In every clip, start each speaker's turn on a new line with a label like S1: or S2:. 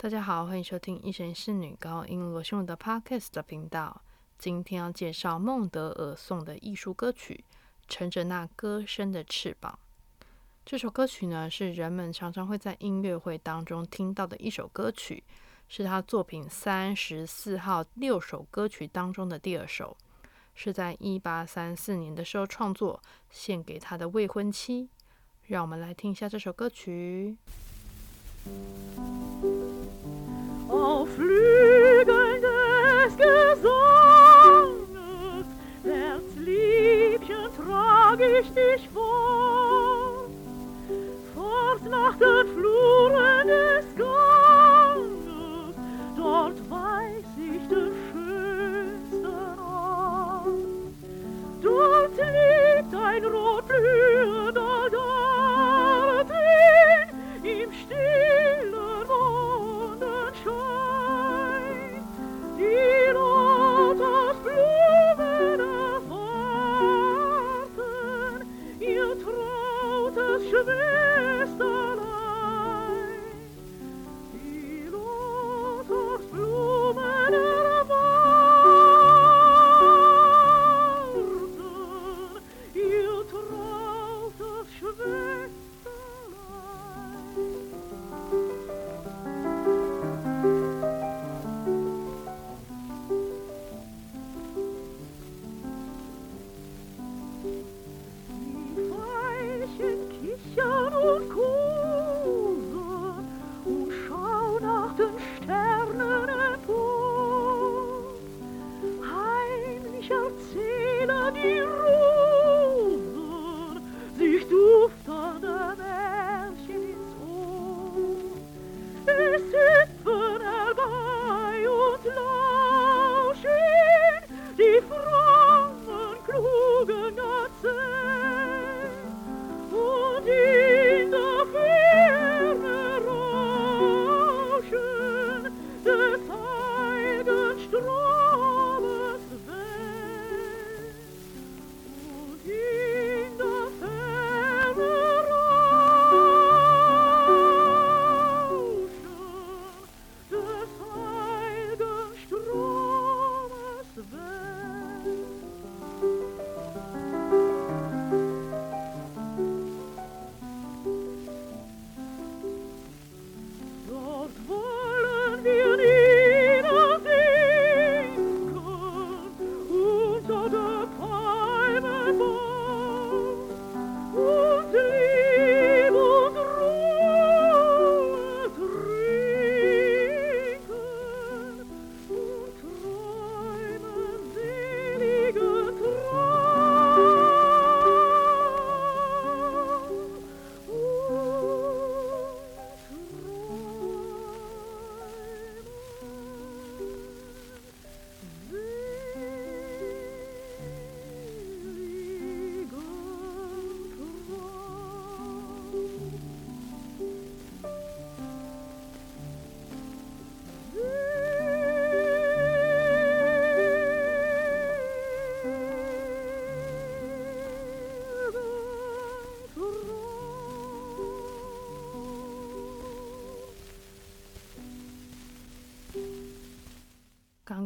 S1: 大家好，欢迎收听一神是女高音罗秀的 Podcast 的频道。今天要介绍孟德尔颂的艺术歌曲《乘着那歌声的翅膀》。这首歌曲呢，是人们常常会在音乐会当中听到的一首歌曲，是他作品三十四号六首歌曲当中的第二首，是在一八三四年的时候创作，献给他的未婚妻。让我们来听一下这首歌曲。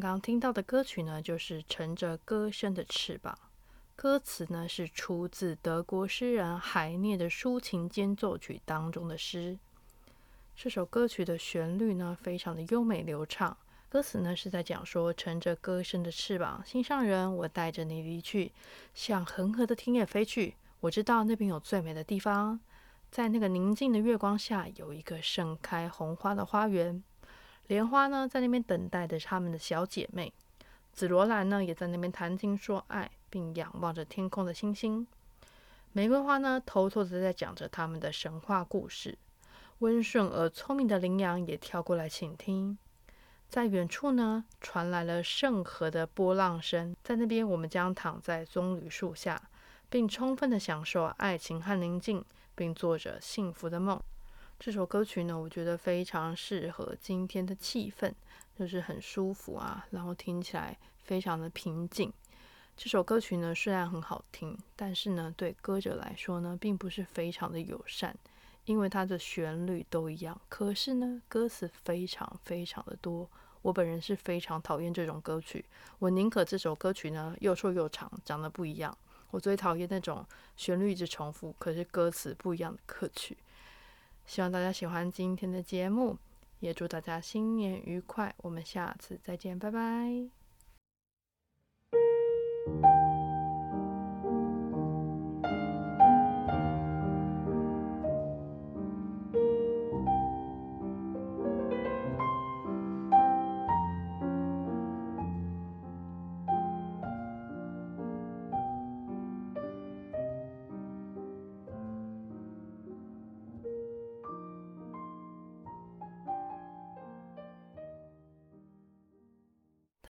S1: 刚听到的歌曲呢，就是《乘着歌声的翅膀》。歌词呢是出自德国诗人海涅的抒情间奏曲当中的诗。这首歌曲的旋律呢非常的优美流畅。歌词呢是在讲说，乘着歌声的翅膀，心上人，我带着你离去，向恒河的田野飞去。我知道那边有最美的地方，在那个宁静的月光下，有一个盛开红花的花园。莲花呢，在那边等待着他们的小姐妹；紫罗兰呢，也在那边谈情说爱，并仰望着天空的星星。玫瑰花呢，偷偷的在讲着他们的神话故事。温顺而聪明的羚羊也跳过来倾听。在远处呢，传来了圣河的波浪声。在那边，我们将躺在棕榈树下，并充分的享受爱情和宁静，并做着幸福的梦。这首歌曲呢，我觉得非常适合今天的气氛，就是很舒服啊，然后听起来非常的平静。这首歌曲呢，虽然很好听，但是呢，对歌者来说呢，并不是非常的友善，
S2: 因为它的旋律都一样，可是呢，歌词非常非常的多。我本人是非常讨厌这种歌曲，我宁可这首歌曲呢又瘦又长，长得不一样。我最讨厌那种旋律一直重复，可是歌词不一样的歌曲。希望大家喜欢今天的节目，也祝大家新年愉快。我们下次再见，拜拜。